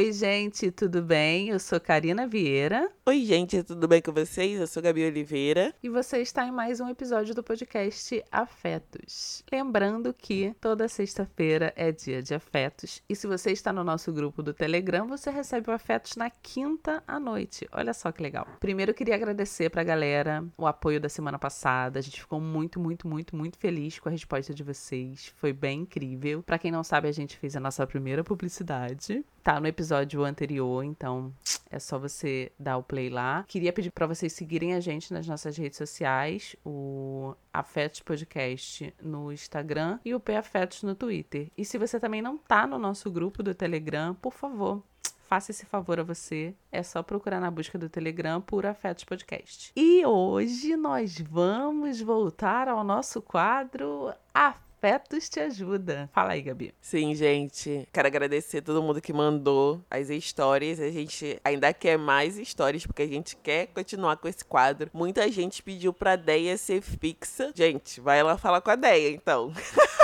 Oi, gente, tudo bem? Eu sou Karina Vieira. Oi, gente, tudo bem com vocês? Eu sou Gabi Oliveira. E você está em mais um episódio do podcast Afetos. Lembrando que toda sexta-feira é dia de afetos. E se você está no nosso grupo do Telegram, você recebe o Afetos na quinta à noite. Olha só que legal. Primeiro, eu queria agradecer pra galera o apoio da semana passada. A gente ficou muito, muito, muito, muito feliz com a resposta de vocês. Foi bem incrível. Para quem não sabe, a gente fez a nossa primeira publicidade tá no episódio anterior, então é só você dar o play lá. Queria pedir para vocês seguirem a gente nas nossas redes sociais, o Afetos Podcast no Instagram e o P Afetos no Twitter. E se você também não tá no nosso grupo do Telegram, por favor, faça esse favor a você. É só procurar na busca do Telegram por Afetos Podcast. E hoje nós vamos voltar ao nosso quadro Afetos Afetos te ajuda. Fala aí, Gabi. Sim, gente. Quero agradecer todo mundo que mandou as histórias. A gente ainda quer mais histórias, porque a gente quer continuar com esse quadro. Muita gente pediu pra Deia ser fixa. Gente, vai lá falar com a Deia, então.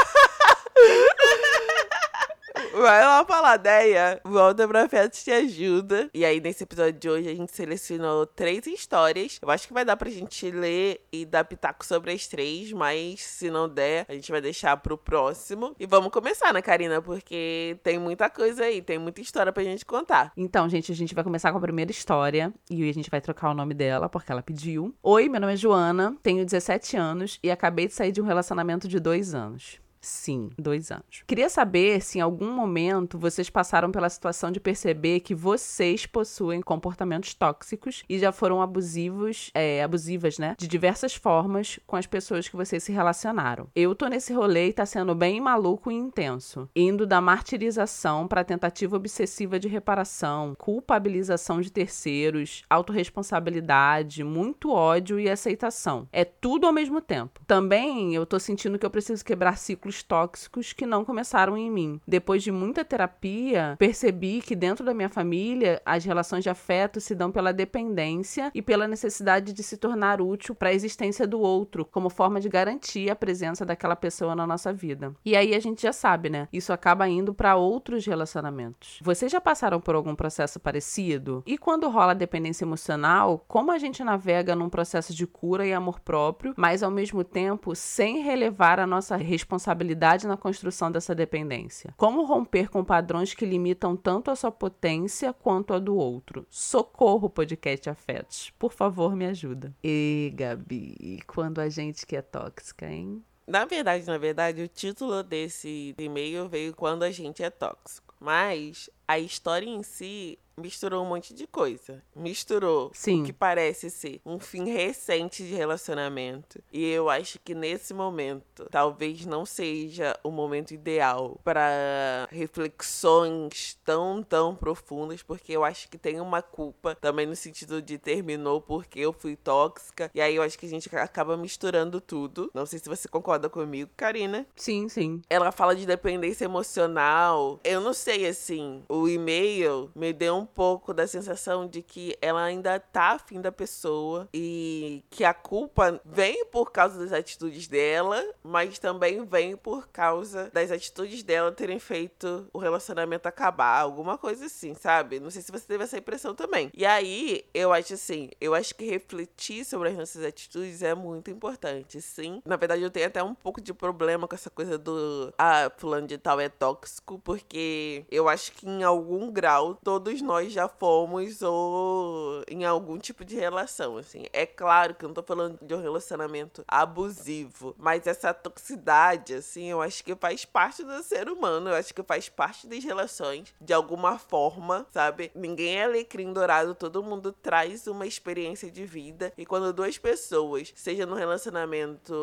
Vai lá falar, Deia. Volta pra Fetos Te Ajuda. E aí, nesse episódio de hoje, a gente selecionou três histórias. Eu acho que vai dar pra gente ler e dar pitaco sobre as três, mas se não der, a gente vai deixar pro próximo. E vamos começar, né, Karina? Porque tem muita coisa aí, tem muita história pra gente contar. Então, gente, a gente vai começar com a primeira história e a gente vai trocar o nome dela porque ela pediu. Oi, meu nome é Joana, tenho 17 anos e acabei de sair de um relacionamento de dois anos. Sim, dois anos. Queria saber se em algum momento vocês passaram pela situação de perceber que vocês possuem comportamentos tóxicos e já foram abusivos, é, abusivas, né? De diversas formas com as pessoas que vocês se relacionaram. Eu tô nesse rolê e tá sendo bem maluco e intenso. Indo da martirização pra tentativa obsessiva de reparação, culpabilização de terceiros, autorresponsabilidade, muito ódio e aceitação. É tudo ao mesmo tempo. Também eu tô sentindo que eu preciso quebrar ciclos tóxicos que não começaram em mim. Depois de muita terapia, percebi que dentro da minha família as relações de afeto se dão pela dependência e pela necessidade de se tornar útil para a existência do outro, como forma de garantir a presença daquela pessoa na nossa vida. E aí a gente já sabe, né? Isso acaba indo para outros relacionamentos. Vocês já passaram por algum processo parecido? E quando rola dependência emocional, como a gente navega num processo de cura e amor próprio, mas ao mesmo tempo sem relevar a nossa responsabilidade responsabilidade na construção dessa dependência? Como romper com padrões que limitam tanto a sua potência quanto a do outro? Socorro, podcast Afetos. Por favor, me ajuda. E, Gabi, quando a gente que é tóxica, hein? Na verdade, na verdade, o título desse e-mail veio quando a gente é tóxico. Mas a história em si misturou um monte de coisa. Misturou Sim. o que parece ser um fim recente de relacionamento. E eu acho que nesse momento talvez não seja o momento ideal para reflexões tão, tão profundas, porque eu acho que tem uma culpa também no sentido de terminou porque eu fui tóxica. E aí eu acho que a gente acaba misturando tudo. Não sei se você concorda comigo, Karina. Sim, sim. Ela fala de dependência emocional. Eu não sei assim, o e-mail me deu um um pouco da sensação de que ela ainda tá afim da pessoa e que a culpa vem por causa das atitudes dela, mas também vem por causa das atitudes dela terem feito o relacionamento acabar, alguma coisa assim, sabe? Não sei se você teve essa impressão também. E aí, eu acho assim, eu acho que refletir sobre as nossas atitudes é muito importante, sim. Na verdade, eu tenho até um pouco de problema com essa coisa do ah, fulano de tal é tóxico, porque eu acho que em algum grau todos nós nós já fomos ou em algum tipo de relação, assim. É claro que eu não tô falando de um relacionamento abusivo, mas essa toxicidade, assim, eu acho que faz parte do ser humano, eu acho que faz parte das relações, de alguma forma, sabe? Ninguém é alecrim dourado, todo mundo traz uma experiência de vida, e quando duas pessoas, seja no relacionamento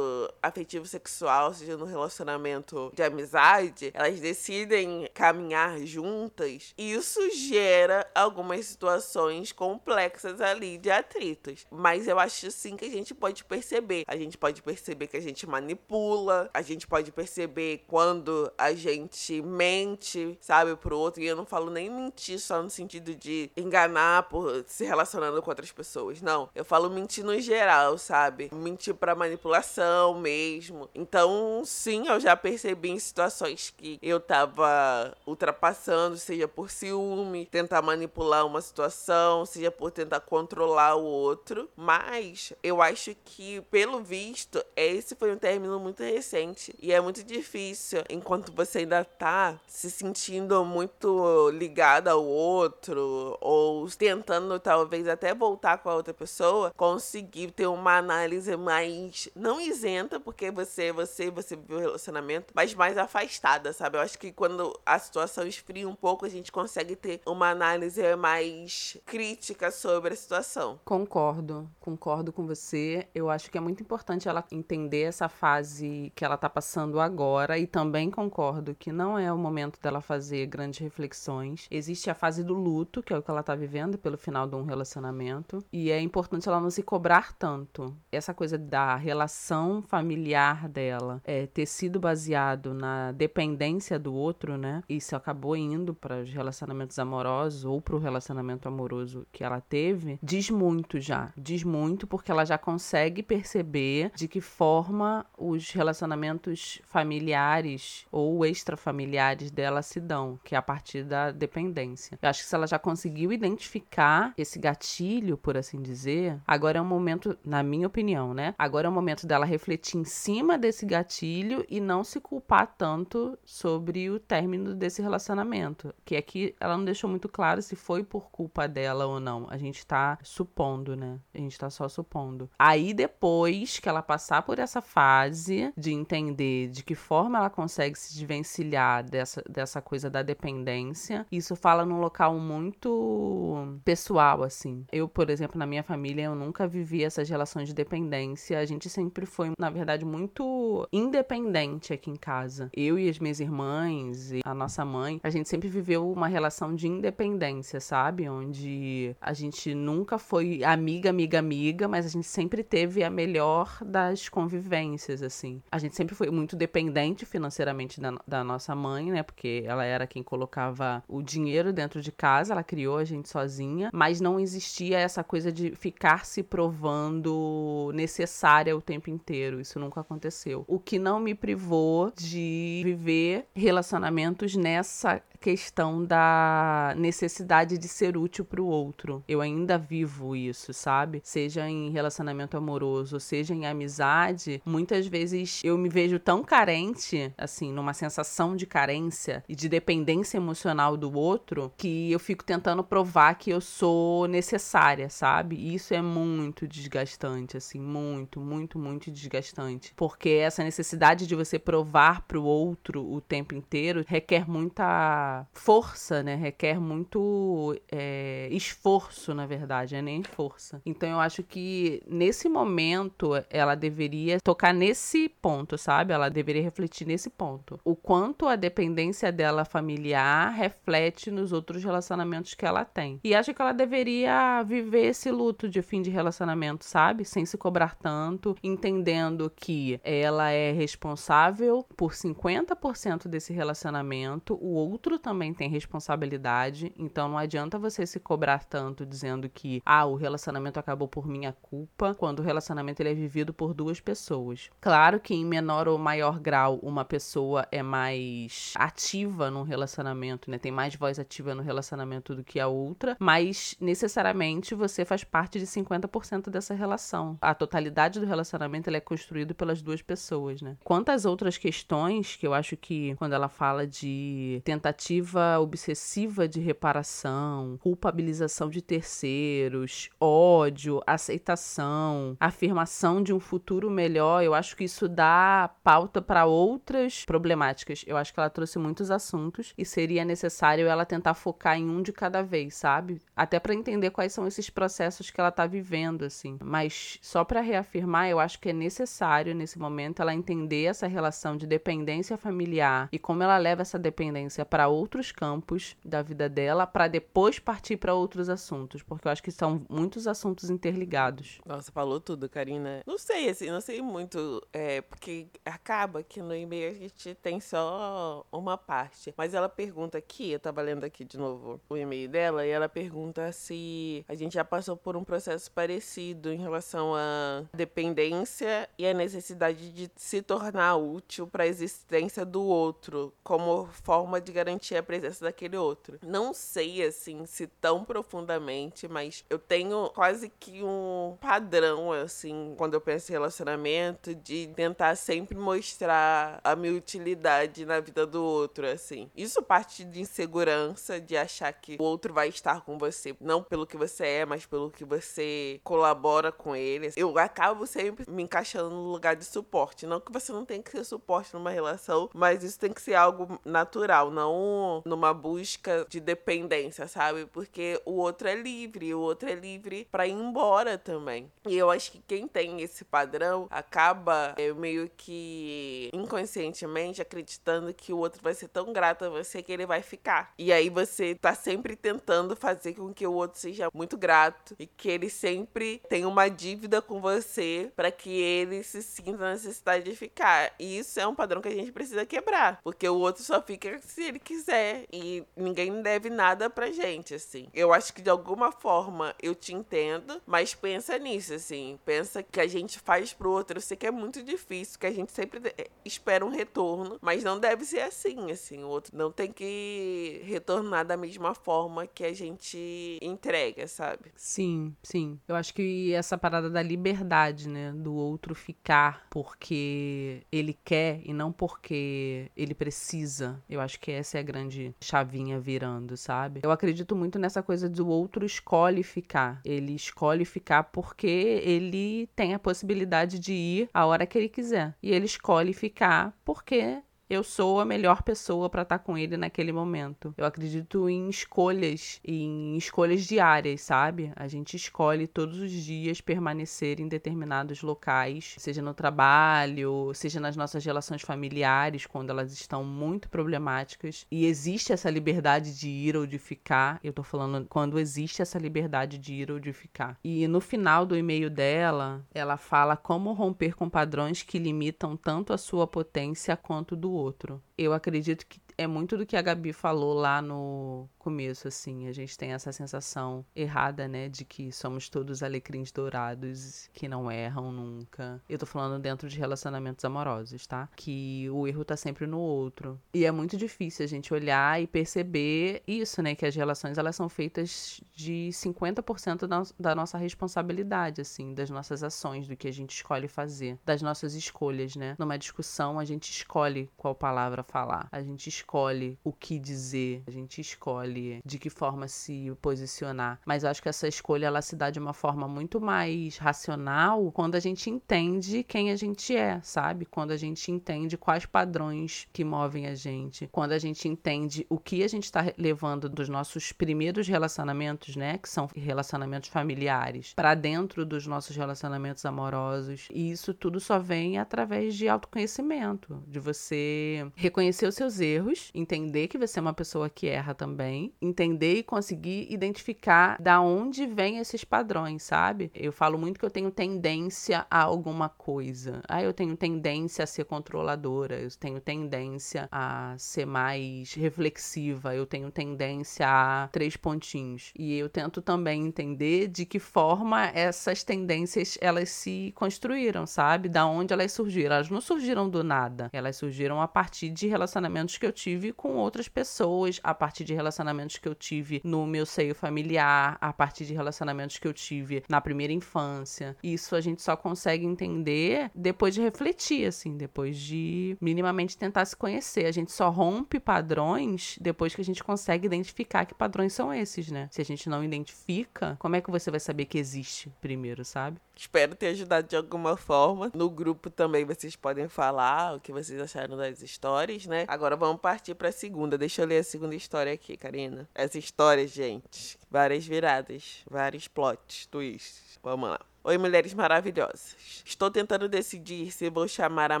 afetivo sexual, seja no relacionamento de amizade, elas decidem caminhar juntas, isso gera algumas situações complexas ali de atritos. Mas eu acho sim que a gente pode perceber. A gente pode perceber que a gente manipula, a gente pode perceber quando a gente mente, sabe, pro outro. E eu não falo nem mentir só no sentido de enganar por se relacionando com outras pessoas. Não. Eu falo mentir no geral, sabe? Mentir para manipulação mesmo. Então, sim, eu já percebi em situações que eu tava ultrapassando, seja por ciúme, tentar manipular uma situação, seja por tentar controlar o outro. Mas eu acho que, pelo visto, esse foi um término muito recente e é muito difícil enquanto você ainda tá se sentindo muito ligada ao outro ou tentando talvez até voltar com a outra pessoa, conseguir ter uma análise mais não isenta, porque você, você, você viu o relacionamento, mas mais afastada, sabe? Eu acho que quando a situação esfria um pouco, a gente consegue ter uma análise mais crítica sobre a situação. Concordo, concordo com você. Eu acho que é muito importante ela entender essa fase que ela tá passando agora e também concordo que não é o momento dela fazer grandes reflexões. Existe a fase do luto, que é o que ela tá vivendo pelo final de um relacionamento, e é importante ela não se cobrar tanto. Essa coisa da relação familiar dela é, ter sido baseado na dependência do outro, né? Isso acabou indo para os relacionamentos amorosos ou para o relacionamento amoroso que ela teve, diz muito já. Diz muito porque ela já consegue perceber de que forma os relacionamentos familiares ou extrafamiliares dela se dão, que é a partir da dependência. Eu acho que se ela já conseguiu identificar esse gatilho, por assim dizer, agora é um momento, na minha opinião, né? Agora é o momento dela refletir em cima desse gatilho e não se culpar tanto sobre o término desse relacionamento. Que é que ela não deixou muito claro se foi por culpa dela ou não. A gente tá supondo, né? A gente tá só supondo. Aí depois que ela passar por essa fase de entender de que forma ela consegue se desvencilhar dessa, dessa coisa da dependência, isso fala num local muito pessoal, assim. Eu, por exemplo, na minha família, eu nunca vivi essas relações de dependência. A gente sempre foi, na verdade, muito independente aqui em casa. Eu e as minhas irmãs e a nossa mãe, a gente sempre viveu uma relação de independência, sabe? Onde a gente nunca foi amiga, amiga, amiga, mas a gente sempre teve a melhor das convivências, assim. A gente sempre foi muito dependente financeiramente da, da nossa mãe, né? Porque ela era quem colocava o dinheiro dentro de casa, ela criou a gente sozinha, mas não existia essa coisa de ficar se provando necessária o tempo inteiro. Isso nunca aconteceu. O que não me privou de viver relacionamentos nessa questão da necessidade de ser útil para o outro. Eu ainda vivo isso, sabe? Seja em relacionamento amoroso, seja em amizade, muitas vezes eu me vejo tão carente, assim, numa sensação de carência e de dependência emocional do outro, que eu fico tentando provar que eu sou necessária, sabe? E isso é muito desgastante, assim, muito, muito, muito desgastante. Porque essa necessidade de você provar para o outro o tempo inteiro requer muita força, né? Requer muito é, esforço, na verdade, é nem força. Então eu acho que nesse momento ela deveria tocar nesse ponto, sabe? Ela deveria refletir nesse ponto. O quanto a dependência dela familiar reflete nos outros relacionamentos que ela tem. E acho que ela deveria viver esse luto de fim de relacionamento, sabe? Sem se cobrar tanto, entendendo que ela é responsável por 50% desse relacionamento, o outro também tem responsabilidade, então não adianta você se cobrar tanto dizendo que ah, o relacionamento acabou por minha culpa, quando o relacionamento ele é vivido por duas pessoas. Claro que em menor ou maior grau uma pessoa é mais ativa no relacionamento, né? Tem mais voz ativa no relacionamento do que a outra, mas necessariamente você faz parte de 50% dessa relação. A totalidade do relacionamento é construído pelas duas pessoas, né? Quantas outras questões que eu acho que quando ela fala de tentativa tentativa obsessiva de reparação, culpabilização de terceiros, ódio, aceitação, afirmação de um futuro melhor, eu acho que isso dá pauta para outras problemáticas. Eu acho que ela trouxe muitos assuntos e seria necessário ela tentar focar em um de cada vez, sabe? Até para entender quais são esses processos que ela tá vivendo, assim. Mas só para reafirmar, eu acho que é necessário nesse momento ela entender essa relação de dependência familiar e como ela leva essa dependência para outros campos da vida dela para depois partir para outros assuntos, porque eu acho que são muitos assuntos interligados. Nossa, falou tudo, Karina. Não sei, assim, não sei muito, é, porque acaba que no e-mail a gente tem só uma parte. Mas ela pergunta aqui, eu tava lendo aqui de novo o e-mail dela, e ela pergunta se a gente já passou por um processo parecido em relação à dependência e a necessidade de se tornar útil para a existência do outro, como forma de garantir sentir a presença daquele outro. Não sei, assim, se tão profundamente, mas eu tenho quase que um padrão, assim, quando eu penso em relacionamento, de tentar sempre mostrar a minha utilidade na vida do outro, assim. Isso parte de insegurança, de achar que o outro vai estar com você, não pelo que você é, mas pelo que você colabora com ele. Eu acabo sempre me encaixando no lugar de suporte. Não que você não tenha que ser suporte numa relação, mas isso tem que ser algo natural, não numa busca de dependência, sabe? Porque o outro é livre, o outro é livre para ir embora também. E eu acho que quem tem esse padrão acaba é, meio que inconscientemente acreditando que o outro vai ser tão grato a você que ele vai ficar. E aí você tá sempre tentando fazer com que o outro seja muito grato e que ele sempre tenha uma dívida com você para que ele se sinta na necessidade de ficar. E isso é um padrão que a gente precisa quebrar, porque o outro só fica se ele quiser e ninguém deve nada pra gente, assim. Eu acho que de alguma forma eu te entendo, mas pensa nisso, assim. Pensa que a gente faz pro outro. Eu sei que é muito difícil, que a gente sempre espera um retorno, mas não deve ser assim, assim. O outro não tem que retornar da mesma forma que a gente entrega, sabe? Sim, sim. Eu acho que essa parada da liberdade, né, do outro ficar porque ele quer e não porque ele precisa. Eu acho que essa é a grande chavinha virando, sabe? Eu acredito muito nessa coisa do outro escolhe ficar. Ele escolhe ficar porque ele tem a possibilidade de ir a hora que ele quiser. E ele escolhe ficar porque eu sou a melhor pessoa para estar tá com ele naquele momento. Eu acredito em escolhas, em escolhas diárias, sabe? A gente escolhe todos os dias permanecer em determinados locais, seja no trabalho, seja nas nossas relações familiares, quando elas estão muito problemáticas. E existe essa liberdade de ir ou de ficar. Eu tô falando quando existe essa liberdade de ir ou de ficar. E no final do e-mail dela, ela fala como romper com padrões que limitam tanto a sua potência quanto do outro. Eu acredito que é muito do que a Gabi falou lá no começo, assim. A gente tem essa sensação errada, né, de que somos todos alecrins dourados que não erram nunca. Eu tô falando dentro de relacionamentos amorosos, tá? Que o erro tá sempre no outro. E é muito difícil a gente olhar e perceber isso, né, que as relações elas são feitas de 50% da, nossa responsabilidade, assim, das nossas ações, do que a gente escolhe fazer, das nossas escolhas, né? Numa discussão, a gente escolhe qual palavra falar. A gente escolhe escolhe o que dizer, a gente escolhe de que forma se posicionar. Mas eu acho que essa escolha ela se dá de uma forma muito mais racional quando a gente entende quem a gente é, sabe? Quando a gente entende quais padrões que movem a gente, quando a gente entende o que a gente está levando dos nossos primeiros relacionamentos, né, que são relacionamentos familiares, para dentro dos nossos relacionamentos amorosos. E isso tudo só vem através de autoconhecimento, de você reconhecer os seus erros entender que você é uma pessoa que erra também, entender e conseguir identificar da onde vêm esses padrões, sabe? Eu falo muito que eu tenho tendência a alguma coisa. Ah, eu tenho tendência a ser controladora, eu tenho tendência a ser mais reflexiva, eu tenho tendência a três pontinhos. E eu tento também entender de que forma essas tendências elas se construíram, sabe? Da onde elas surgiram. Elas não surgiram do nada. Elas surgiram a partir de relacionamentos que eu tive tive com outras pessoas, a partir de relacionamentos que eu tive no meu seio familiar, a partir de relacionamentos que eu tive na primeira infância. Isso a gente só consegue entender depois de refletir, assim, depois de minimamente tentar se conhecer. A gente só rompe padrões depois que a gente consegue identificar que padrões são esses, né? Se a gente não identifica, como é que você vai saber que existe primeiro, sabe? Espero ter ajudado de alguma forma. No grupo também vocês podem falar o que vocês acharam das histórias, né? Agora vamos partir para a segunda. Deixa eu ler a segunda história aqui, Karina. Essa história, gente, várias viradas, vários plots, twists. Vamos lá. Oi, mulheres maravilhosas. Estou tentando decidir se vou chamar a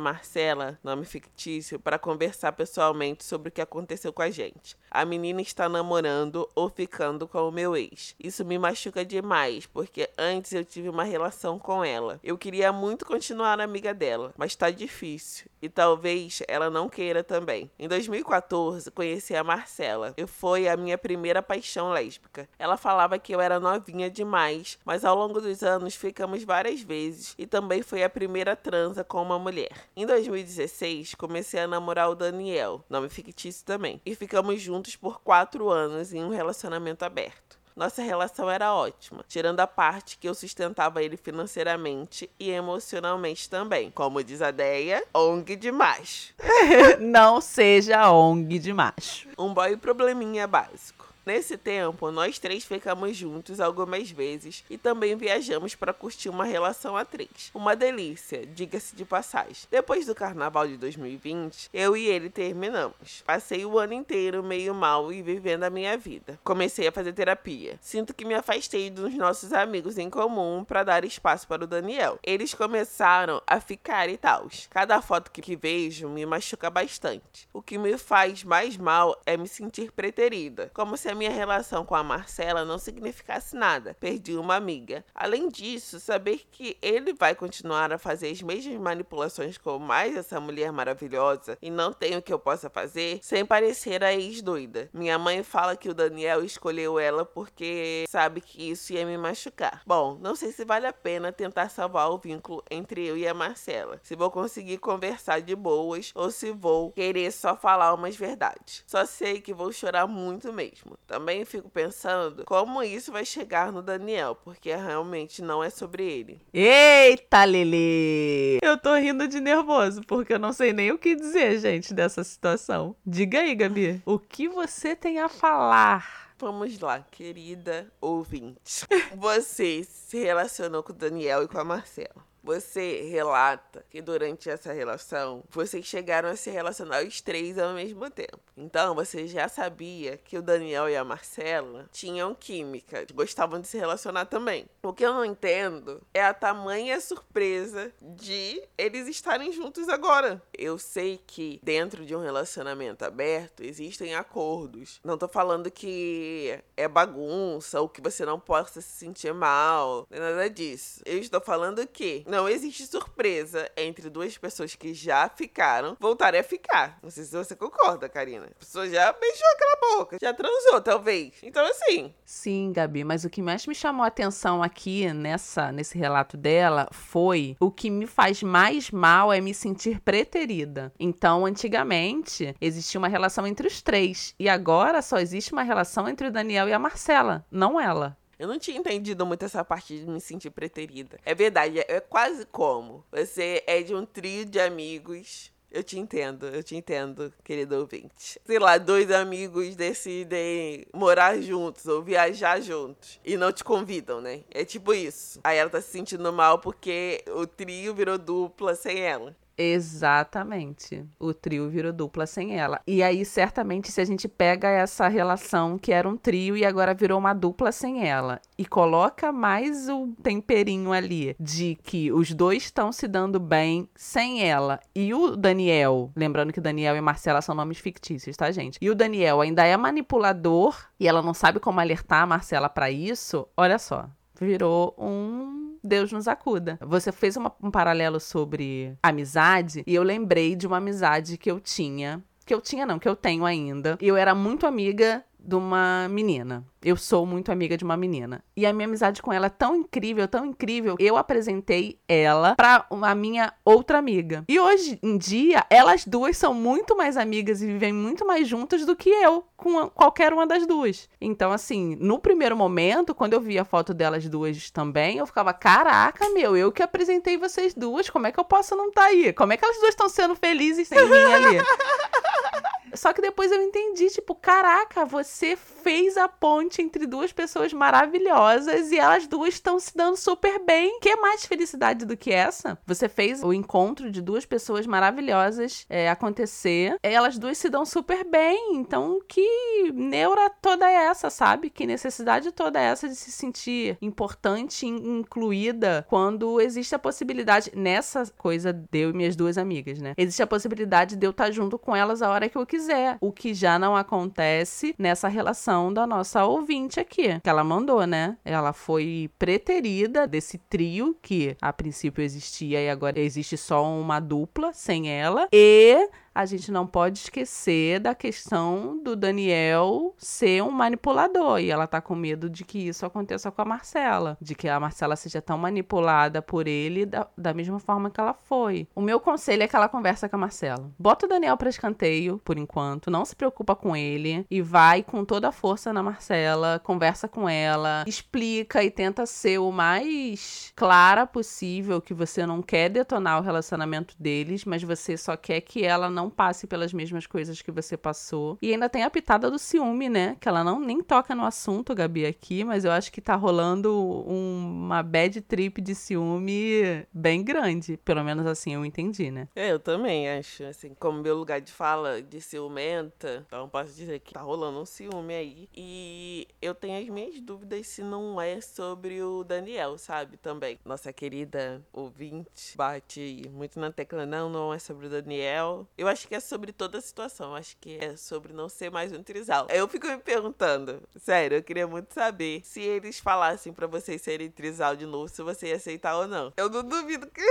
Marcela, nome fictício, para conversar pessoalmente sobre o que aconteceu com a gente. A menina está namorando ou ficando com o meu ex. Isso me machuca demais, porque antes eu tive uma relação com ela. Eu queria muito continuar amiga dela, mas tá difícil. E talvez ela não queira também. Em 2014, conheci a Marcela. E foi a minha primeira paixão lésbica. Ela falava que eu era novinha demais, mas ao longo dos anos fui ficamos várias vezes e também foi a primeira transa com uma mulher. Em 2016, comecei a namorar o Daniel, nome fictício também, e ficamos juntos por quatro anos em um relacionamento aberto. Nossa relação era ótima, tirando a parte que eu sustentava ele financeiramente e emocionalmente também. Como diz a Deia, ONG de macho. Não seja ONG de macho. Um boy probleminha básico. Nesse tempo, nós três ficamos juntos algumas vezes e também viajamos para curtir uma relação a três. Uma delícia, diga-se de passagem. Depois do carnaval de 2020, eu e ele terminamos. Passei o ano inteiro meio mal e vivendo a minha vida. Comecei a fazer terapia. Sinto que me afastei dos nossos amigos em comum para dar espaço para o Daniel. Eles começaram a ficar e tal. Cada foto que vejo me machuca bastante. O que me faz mais mal é me sentir preterida, como se a minha relação com a Marcela não significasse nada. Perdi uma amiga. Além disso, saber que ele vai continuar a fazer as mesmas manipulações com mais essa mulher maravilhosa e não tem o que eu possa fazer, sem parecer a ex-doida. Minha mãe fala que o Daniel escolheu ela porque sabe que isso ia me machucar. Bom, não sei se vale a pena tentar salvar o vínculo entre eu e a Marcela. Se vou conseguir conversar de boas ou se vou querer só falar umas verdades. Só sei que vou chorar muito mesmo. Também fico pensando como isso vai chegar no Daniel, porque realmente não é sobre ele. Eita, Lili! Eu tô rindo de nervoso, porque eu não sei nem o que dizer, gente, dessa situação. Diga aí, Gabi, o que você tem a falar? Vamos lá, querida ouvinte. Você se relacionou com o Daniel e com a Marcela. Você relata que durante essa relação vocês chegaram a se relacionar os três ao mesmo tempo. Então você já sabia que o Daniel e a Marcela tinham química, gostavam de se relacionar também. O que eu não entendo é a tamanha surpresa de eles estarem juntos agora. Eu sei que dentro de um relacionamento aberto existem acordos. Não tô falando que é bagunça ou que você não possa se sentir mal, nada disso. Eu estou falando que não não existe surpresa entre duas pessoas que já ficaram voltarem a ficar. Não sei se você concorda, Karina. A pessoa já beijou aquela boca, já transou, talvez. Então, assim. Sim, Gabi, mas o que mais me chamou a atenção aqui nessa, nesse relato dela foi o que me faz mais mal é me sentir preterida. Então, antigamente, existia uma relação entre os três. E agora só existe uma relação entre o Daniel e a Marcela, não ela. Eu não tinha entendido muito essa parte de me sentir preterida. É verdade, é quase como você é de um trio de amigos. Eu te entendo, eu te entendo, querido ouvinte. Sei lá, dois amigos decidem morar juntos ou viajar juntos e não te convidam, né? É tipo isso. Aí ela tá se sentindo mal porque o trio virou dupla sem ela. Exatamente. O trio virou dupla sem ela. E aí, certamente, se a gente pega essa relação que era um trio e agora virou uma dupla sem ela, e coloca mais o temperinho ali de que os dois estão se dando bem sem ela, e o Daniel, lembrando que Daniel e Marcela são nomes fictícios, tá, gente? E o Daniel ainda é manipulador e ela não sabe como alertar a Marcela para isso, olha só. Virou um Deus nos acuda. Você fez uma, um paralelo sobre amizade e eu lembrei de uma amizade que eu tinha. Que eu tinha, não, que eu tenho ainda. Eu era muito amiga de uma menina. Eu sou muito amiga de uma menina. E a minha amizade com ela é tão incrível, tão incrível. Eu apresentei ela pra a minha outra amiga. E hoje em dia, elas duas são muito mais amigas e vivem muito mais juntas do que eu com qualquer uma das duas. Então, assim, no primeiro momento, quando eu vi a foto delas duas também, eu ficava: caraca, meu, eu que apresentei vocês duas, como é que eu posso não estar tá aí? Como é que elas duas estão sendo felizes sem mim ali? Só que depois eu entendi, tipo, caraca, você fez a ponte entre duas pessoas maravilhosas e elas duas estão se dando super bem. Que mais felicidade do que essa? Você fez o encontro de duas pessoas maravilhosas é, acontecer. Elas duas se dão super bem. Então, que neura toda essa, sabe? Que necessidade toda essa de se sentir importante incluída quando existe a possibilidade, nessa coisa de eu e minhas duas amigas, né? Existe a possibilidade de eu estar junto com elas a hora que eu quiser quiser. O que já não acontece nessa relação da nossa ouvinte aqui, que ela mandou, né? Ela foi preterida desse trio que a princípio existia e agora existe só uma dupla sem ela. E a gente não pode esquecer da questão do Daniel ser um manipulador. E ela tá com medo de que isso aconteça com a Marcela. De que a Marcela seja tão manipulada por ele da, da mesma forma que ela foi. O meu conselho é que ela conversa com a Marcela. Bota o Daniel pra escanteio, por enquanto. Não se preocupa com ele. E vai com toda a força na Marcela. Conversa com ela. Explica e tenta ser o mais clara possível que você não quer detonar o relacionamento deles, mas você só quer que ela não passe pelas mesmas coisas que você passou. E ainda tem a pitada do ciúme, né? Que ela não nem toca no assunto, Gabi, aqui, mas eu acho que tá rolando um, uma bad trip de ciúme bem grande. Pelo menos assim eu entendi, né? É, eu também acho. Assim, como meu lugar de fala de ciumenta, então posso dizer que tá rolando um ciúme aí. E eu tenho as minhas dúvidas se não é sobre o Daniel, sabe? Também. Nossa querida ouvinte bate muito na tecla, não, não é sobre o Daniel. Eu acho que é sobre toda a situação. Acho que é sobre não ser mais um trisal. Eu fico me perguntando, sério, eu queria muito saber se eles falassem para vocês serem trisal de novo, se você ia aceitar ou não. Eu não duvido que.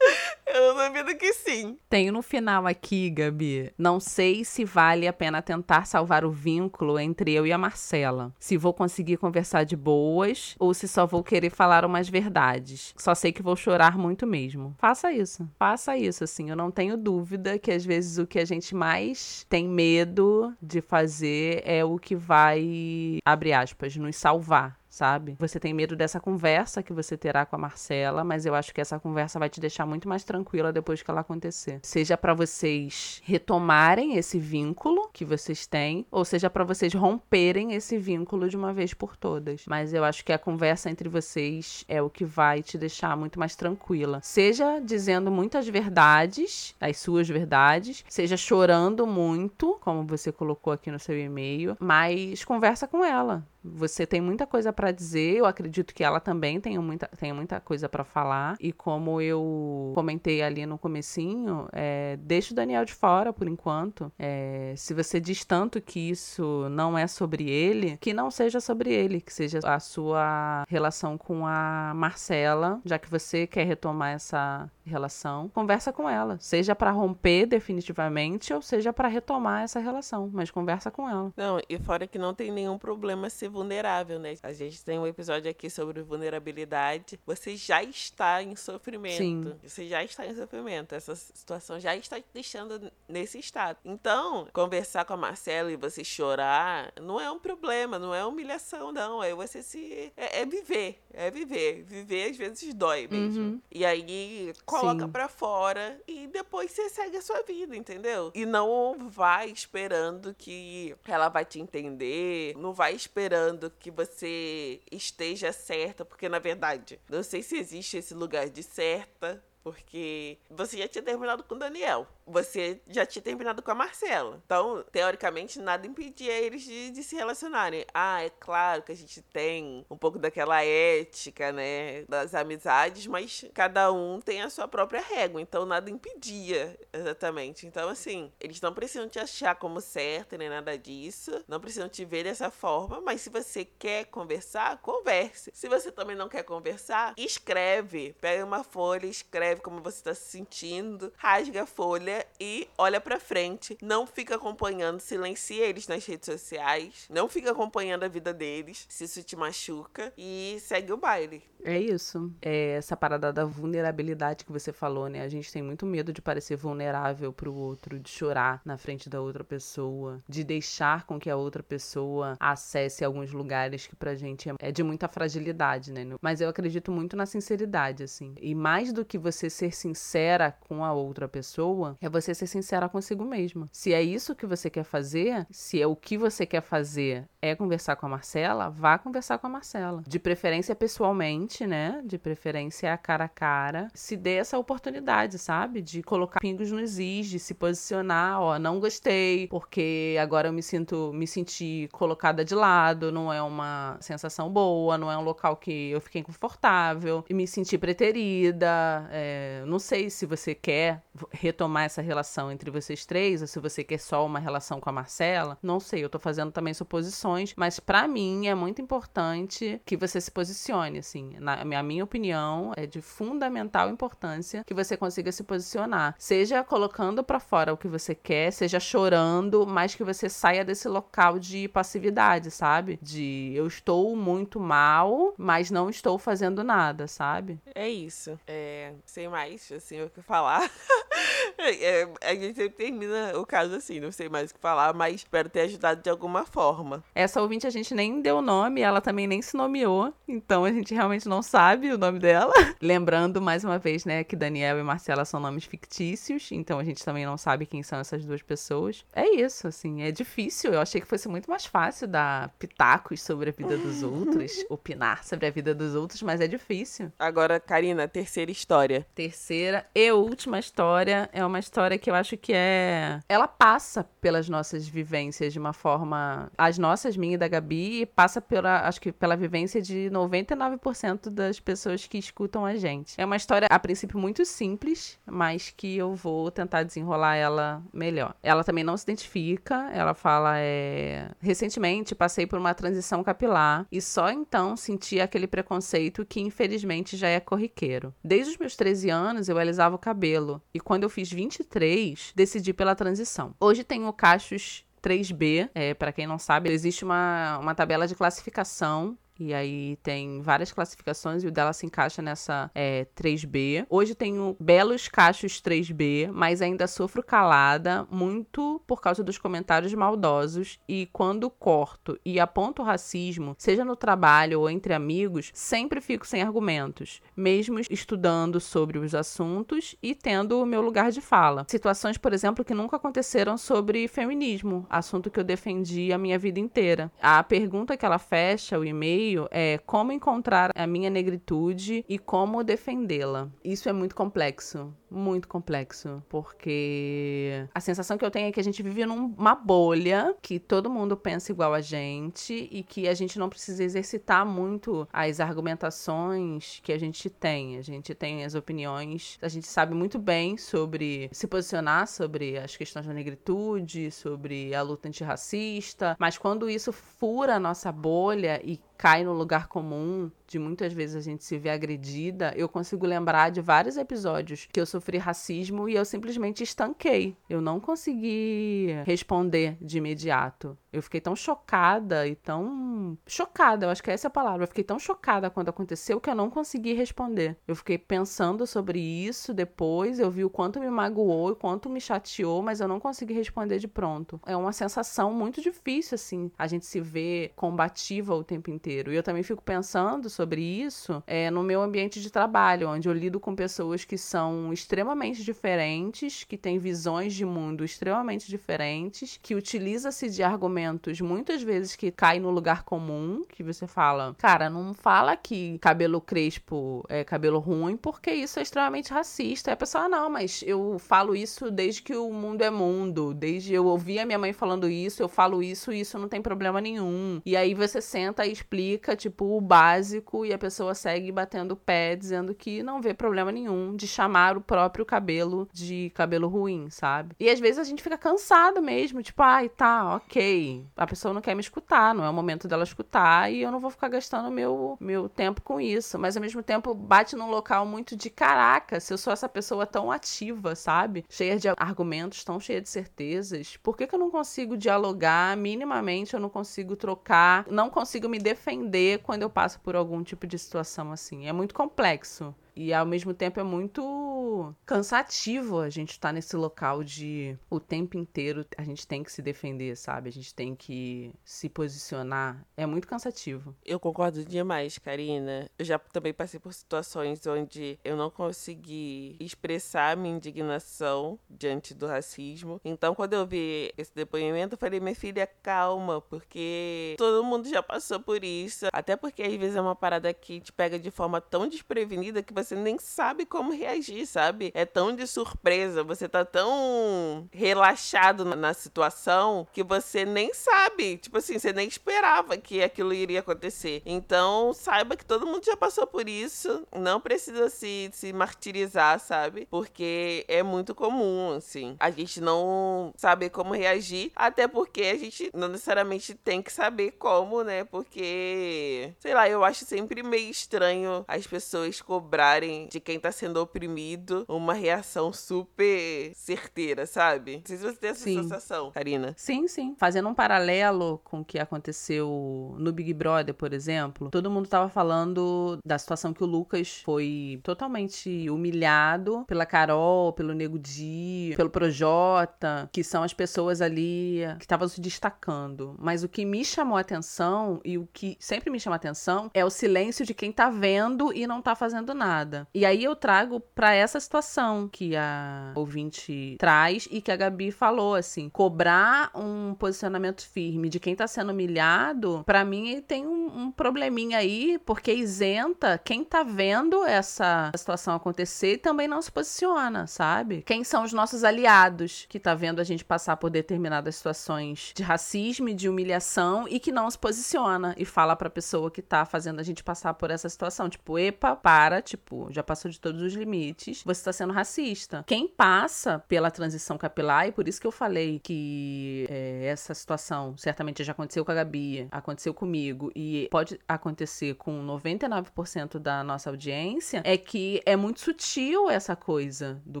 Eu duvido que sim. Tenho no final aqui, Gabi. Não sei se vale a pena tentar salvar o vínculo entre eu e a Marcela. Se vou conseguir conversar de boas ou se só vou querer falar umas verdades. Só sei que vou chorar muito mesmo. Faça isso. Faça isso, assim. Eu não tenho dúvida que às vezes o que a gente mais tem medo de fazer é o que vai, abre aspas, nos salvar sabe? Você tem medo dessa conversa que você terá com a Marcela, mas eu acho que essa conversa vai te deixar muito mais tranquila depois que ela acontecer. Seja para vocês retomarem esse vínculo que vocês têm, ou seja para vocês romperem esse vínculo de uma vez por todas. Mas eu acho que a conversa entre vocês é o que vai te deixar muito mais tranquila. Seja dizendo muitas verdades, as suas verdades, seja chorando muito, como você colocou aqui no seu e-mail, mas conversa com ela. Você tem muita coisa para dizer, eu acredito que ela também tem muita, tem muita coisa para falar. E como eu comentei ali no comecinho, é, deixa o Daniel de fora por enquanto. É, se você diz tanto que isso não é sobre ele, que não seja sobre ele, que seja a sua relação com a Marcela, já que você quer retomar essa relação, conversa com ela, seja para romper definitivamente ou seja para retomar essa relação, mas conversa com ela. Não, e fora que não tem nenhum problema ser vulnerável, né? A gente tem um episódio aqui sobre vulnerabilidade. Você já está em sofrimento. Sim. Você já está em sofrimento. Essa situação já está te deixando nesse estado. Então, conversar com a Marcela e você chorar não é um problema, não é humilhação, não. É você se. É, é viver. É viver. Viver às vezes dói mesmo. Uhum. E aí coloca para fora e depois você segue a sua vida, entendeu? E não vai esperando que ela vai te entender, não vai esperando que você esteja certa, porque na verdade, não sei se existe esse lugar de certa, porque você já tinha terminado com Daniel você já tinha terminado com a Marcela. Então, teoricamente, nada impedia eles de, de, se relacionarem. Ah, é claro que a gente tem um pouco daquela ética, né, das amizades, mas cada um tem a sua própria régua. Então, nada impedia, exatamente. Então, assim, eles não precisam te achar como certa nem nada disso. Não precisam te ver dessa forma. Mas se você quer conversar, converse. Se você também não quer conversar, escreve. Pega uma folha, escreve como você está se sentindo, rasga a folha e olha para frente. Não fica acompanhando, silencia eles nas redes sociais. Não fica acompanhando a vida deles, se isso te machuca. E segue o baile. É isso. É essa parada da vulnerabilidade que você falou, né? A gente tem muito medo de parecer vulnerável pro outro, de chorar na frente da outra pessoa, de deixar com que a outra pessoa acesse alguns lugares que pra gente é de muita fragilidade, né? Mas eu acredito muito na sinceridade, assim. E mais do que você ser sincera com a outra pessoa, é você ser sincera consigo mesma. Se é isso que você quer fazer, se é o que você quer fazer é conversar com a Marcela, vá conversar com a Marcela. De preferência pessoalmente, né? De preferência cara a cara. Se dê essa oportunidade, sabe? De colocar pingos nos is, de se posicionar, ó, não gostei, porque agora eu me sinto, me senti colocada de lado, não é uma sensação boa, não é um local que eu fiquei confortável, me senti preterida. É, não sei se você quer retomar essa relação entre vocês três, ou se você quer só uma relação com a Marcela. Não sei, eu tô fazendo também suposições posições, mas para mim é muito importante que você se posicione, assim. Na a minha opinião, é de fundamental importância que você consiga se posicionar. Seja colocando para fora o que você quer, seja chorando, mas que você saia desse local de passividade, sabe? De eu estou muito mal, mas não estou fazendo nada, sabe? É isso. É, sem mais, assim, o que falar. é, a gente sempre termina o caso assim, não sei mais o que falar, mas espero ter ajudado de alguma forma. Essa ouvinte a gente nem deu nome, ela também nem se nomeou, então a gente realmente não sabe o nome dela. Lembrando mais uma vez, né, que Daniel e Marcela são nomes fictícios, então a gente também não sabe quem são essas duas pessoas. É isso, assim, é difícil. Eu achei que fosse muito mais fácil dar pitacos sobre a vida dos outros, opinar sobre a vida dos outros, mas é difícil. Agora, Karina, terceira história. Terceira e última história é uma história que eu acho que é. Ela passa pelas nossas vivências de uma forma. As nossas, minha e da Gabi, passa pela, acho que pela vivência de 99% das pessoas que escutam a gente. É uma história, a princípio, muito simples, mas que eu vou tentar desenrolar ela melhor. Ela também não se identifica, ela fala: é. Recentemente passei por uma transição capilar e só então senti aquele preconceito que infelizmente já é corriqueiro. Desde os meus 13 anos eu alisava o cabelo e quando eu fiz 23 decidi pela transição. Hoje tenho cachos 3B, é, para quem não sabe, existe uma, uma tabela de classificação e aí tem várias classificações e o dela se encaixa nessa é, 3B. Hoje tenho belos cachos 3B, mas ainda sofro calada, muito por causa dos comentários maldosos. E quando corto e aponto racismo, seja no trabalho ou entre amigos, sempre fico sem argumentos, mesmo estudando sobre os assuntos e tendo o meu lugar de fala. Situações, por exemplo, que nunca aconteceram sobre feminismo, assunto que eu defendi a minha vida inteira. A pergunta que ela fecha, o e-mail, e-mail é como encontrar a minha negritude e como defendê-la. Isso é muito complexo muito complexo, porque a sensação que eu tenho é que a gente vive numa bolha, que todo mundo pensa igual a gente e que a gente não precisa exercitar muito as argumentações que a gente tem. A gente tem as opiniões, a gente sabe muito bem sobre se posicionar sobre as questões da negritude, sobre a luta antirracista, mas quando isso fura a nossa bolha e cai no lugar comum, de muitas vezes a gente se vê agredida, eu consigo lembrar de vários episódios que eu sofri racismo e eu simplesmente estanquei. Eu não consegui responder de imediato. Eu fiquei tão chocada e tão. Chocada, eu acho que essa é a palavra. Eu fiquei tão chocada quando aconteceu que eu não consegui responder. Eu fiquei pensando sobre isso depois, eu vi o quanto me magoou e quanto me chateou, mas eu não consegui responder de pronto. É uma sensação muito difícil, assim, a gente se vê combativa o tempo inteiro. E eu também fico pensando sobre isso é, no meu ambiente de trabalho, onde eu lido com pessoas que são extremamente diferentes, que têm visões de mundo extremamente diferentes, que utiliza-se de argumentos muitas vezes que cai no lugar comum, que você fala, cara, não fala que cabelo crespo é cabelo ruim, porque isso é extremamente racista. E a pessoa, ah, não, mas eu falo isso desde que o mundo é mundo, desde eu ouvi a minha mãe falando isso, eu falo isso e isso não tem problema nenhum. E aí você senta e explica, tipo, o básico e a pessoa segue batendo o pé, dizendo que não vê problema nenhum de chamar o próprio cabelo de cabelo ruim, sabe? E às vezes a gente fica cansado mesmo, tipo, ai, tá, ok, a pessoa não quer me escutar, não é o momento dela escutar e eu não vou ficar gastando meu, meu tempo com isso. Mas ao mesmo tempo bate num local muito de caraca, se eu sou essa pessoa tão ativa, sabe? Cheia de argumentos, tão cheia de certezas, por que, que eu não consigo dialogar minimamente? Eu não consigo trocar, não consigo me defender quando eu passo por algum tipo de situação assim. É muito complexo. E ao mesmo tempo é muito cansativo a gente estar tá nesse local de o tempo inteiro a gente tem que se defender, sabe? A gente tem que se posicionar. É muito cansativo. Eu concordo demais, Karina. Eu já também passei por situações onde eu não consegui expressar minha indignação diante do racismo. Então, quando eu vi esse depoimento, eu falei: minha filha, calma, porque todo mundo já passou por isso. Até porque às vezes é uma parada que te pega de forma tão desprevenida que você você nem sabe como reagir, sabe? É tão de surpresa, você tá tão relaxado na situação que você nem sabe. Tipo assim, você nem esperava que aquilo iria acontecer. Então, saiba que todo mundo já passou por isso. Não precisa se, se martirizar, sabe? Porque é muito comum, assim. A gente não saber como reagir, até porque a gente não necessariamente tem que saber como, né? Porque, sei lá, eu acho sempre meio estranho as pessoas cobrarem de quem tá sendo oprimido uma reação super certeira, sabe? Não sei se você tem essa sim. sensação, Karina. Sim, sim. Fazendo um paralelo com o que aconteceu no Big Brother, por exemplo, todo mundo tava falando da situação que o Lucas foi totalmente humilhado pela Carol, pelo Nego Di, pelo Projota, que são as pessoas ali que estavam se destacando. Mas o que me chamou a atenção e o que sempre me chama a atenção é o silêncio de quem tá vendo e não tá fazendo nada. E aí eu trago para essa situação que a ouvinte traz e que a Gabi falou assim, cobrar um posicionamento firme de quem tá sendo humilhado, para mim tem um, um probleminha aí, porque isenta quem tá vendo essa situação acontecer e também não se posiciona, sabe? Quem são os nossos aliados que tá vendo a gente passar por determinadas situações de racismo e de humilhação e que não se posiciona e fala pra pessoa que tá fazendo a gente passar por essa situação, tipo, epa, para, tipo, já passou de todos os limites, você tá sendo racista. Quem passa pela transição capilar, e por isso que eu falei que é, essa situação certamente já aconteceu com a Gabi, aconteceu comigo e pode acontecer com 99% da nossa audiência, é que é muito sutil essa coisa do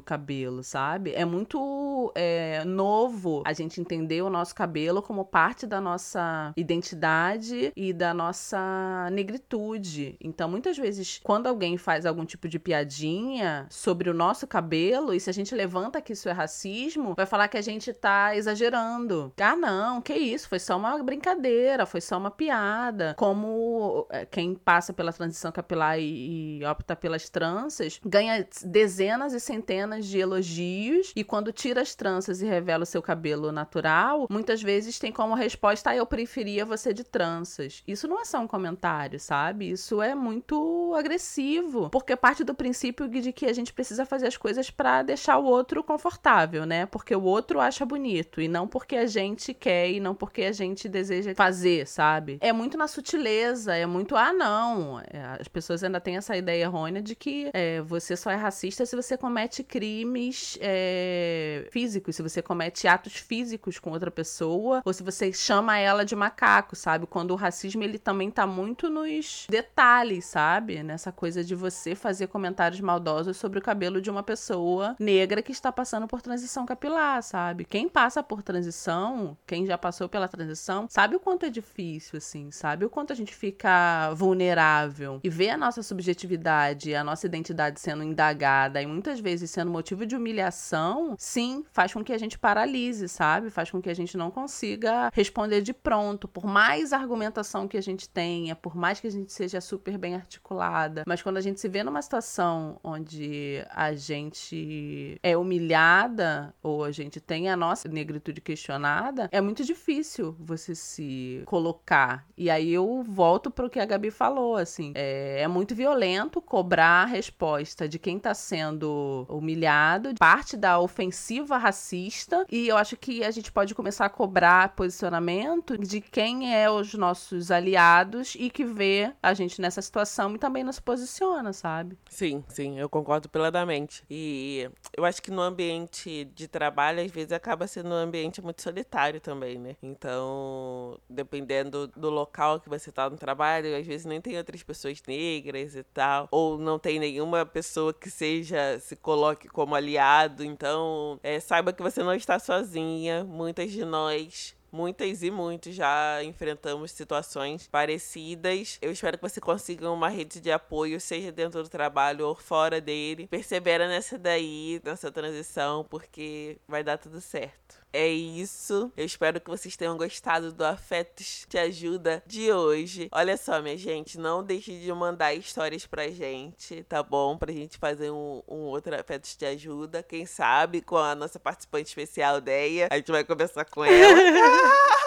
cabelo, sabe? É muito é, novo a gente entender o nosso cabelo como parte da nossa identidade e da nossa negritude. Então, muitas vezes, quando alguém faz algum tipo de piadinha sobre o nosso cabelo, e se a gente levanta que isso é racismo, vai falar que a gente tá exagerando. Ah, não, que isso, foi só uma brincadeira, foi só uma piada. Como é, quem passa pela transição capilar e, e opta pelas tranças ganha dezenas e centenas de elogios, e quando tira as tranças e revela o seu cabelo natural, muitas vezes tem como resposta: ah, eu preferia você de tranças. Isso não é só um comentário, sabe? Isso é muito agressivo, porque parte do princípio de que a gente precisa fazer as coisas para deixar o outro confortável, né? Porque o outro acha bonito e não porque a gente quer e não porque a gente deseja fazer, sabe? É muito na sutileza, é muito, ah, não. É, as pessoas ainda têm essa ideia errônea de que é, você só é racista se você comete crimes é, físicos, se você comete atos físicos com outra pessoa, ou se você chama ela de macaco, sabe? Quando o racismo ele também tá muito nos detalhes, sabe? Nessa coisa de você fazer comentários maldosos sobre o cabelo de uma pessoa negra que está passando por transição capilar, sabe? Quem passa por transição, quem já passou pela transição, sabe o quanto é difícil, assim, sabe o quanto a gente fica vulnerável e ver a nossa subjetividade, a nossa identidade sendo indagada e muitas vezes sendo motivo de humilhação, sim, faz com que a gente paralise, sabe? Faz com que a gente não consiga responder de pronto, por mais argumentação que a gente tenha, por mais que a gente seja super bem articulada, mas quando a gente se vê numa situação onde a gente é humilhada ou a gente tem a nossa negritude questionada, é muito difícil você se colocar. E aí eu volto para o que a Gabi falou, assim, é, é muito violento cobrar a resposta de quem está sendo humilhado, parte da ofensiva racista, e eu acho que a gente pode começar a cobrar posicionamento de quem é os nossos aliados e que vê a gente nessa situação e também nos posiciona, sabe? Sim, sim, eu concordo plenamente. E eu acho que no ambiente de trabalho, às vezes, acaba sendo um ambiente muito solitário também, né? Então, dependendo do local que você tá no trabalho, às vezes nem tem outras pessoas negras e tal, ou não tem nenhuma pessoa que seja, se coloque como aliado. Então, é, saiba que você não está sozinha. Muitas de nós muitas e muitos já enfrentamos situações parecidas. Eu espero que você consiga uma rede de apoio, seja dentro do trabalho ou fora dele. Persevera nessa daí, nessa transição, porque vai dar tudo certo é isso. Eu espero que vocês tenham gostado do Afetos Te Ajuda de hoje. Olha só, minha gente, não deixe de mandar histórias pra gente, tá bom? Pra gente fazer um, um outro Afetos Te Ajuda. Quem sabe com a nossa participante especial, Deia. A gente vai conversar com ela.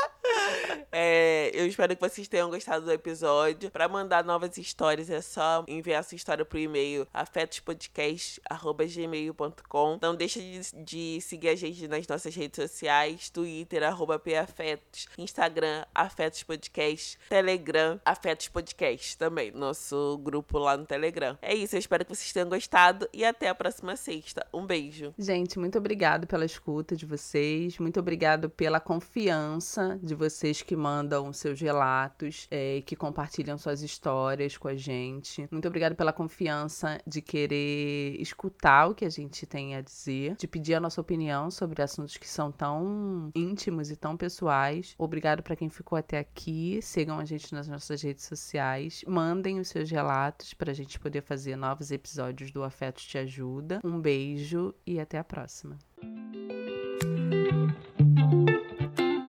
É, eu espero que vocês tenham gostado do episódio. Para mandar novas histórias é só enviar sua história pro e-mail afetospodcast.gmail.com. Não deixa de, de, seguir a gente nas nossas redes sociais, Twitter, arroba PAfetos, Instagram, Afetos Podcast, Telegram, Afetos Podcast também, nosso grupo lá no Telegram. É isso, eu espero que vocês tenham gostado e até a próxima sexta. Um beijo. Gente, muito obrigado pela escuta de vocês, muito obrigado pela confiança de vocês que seus relatos e é, que compartilham suas histórias com a gente. Muito obrigado pela confiança de querer escutar o que a gente tem a dizer, de pedir a nossa opinião sobre assuntos que são tão íntimos e tão pessoais. Obrigado para quem ficou até aqui. Sigam a gente nas nossas redes sociais. Mandem os seus relatos para a gente poder fazer novos episódios do Afetos Te Ajuda. Um beijo e até a próxima.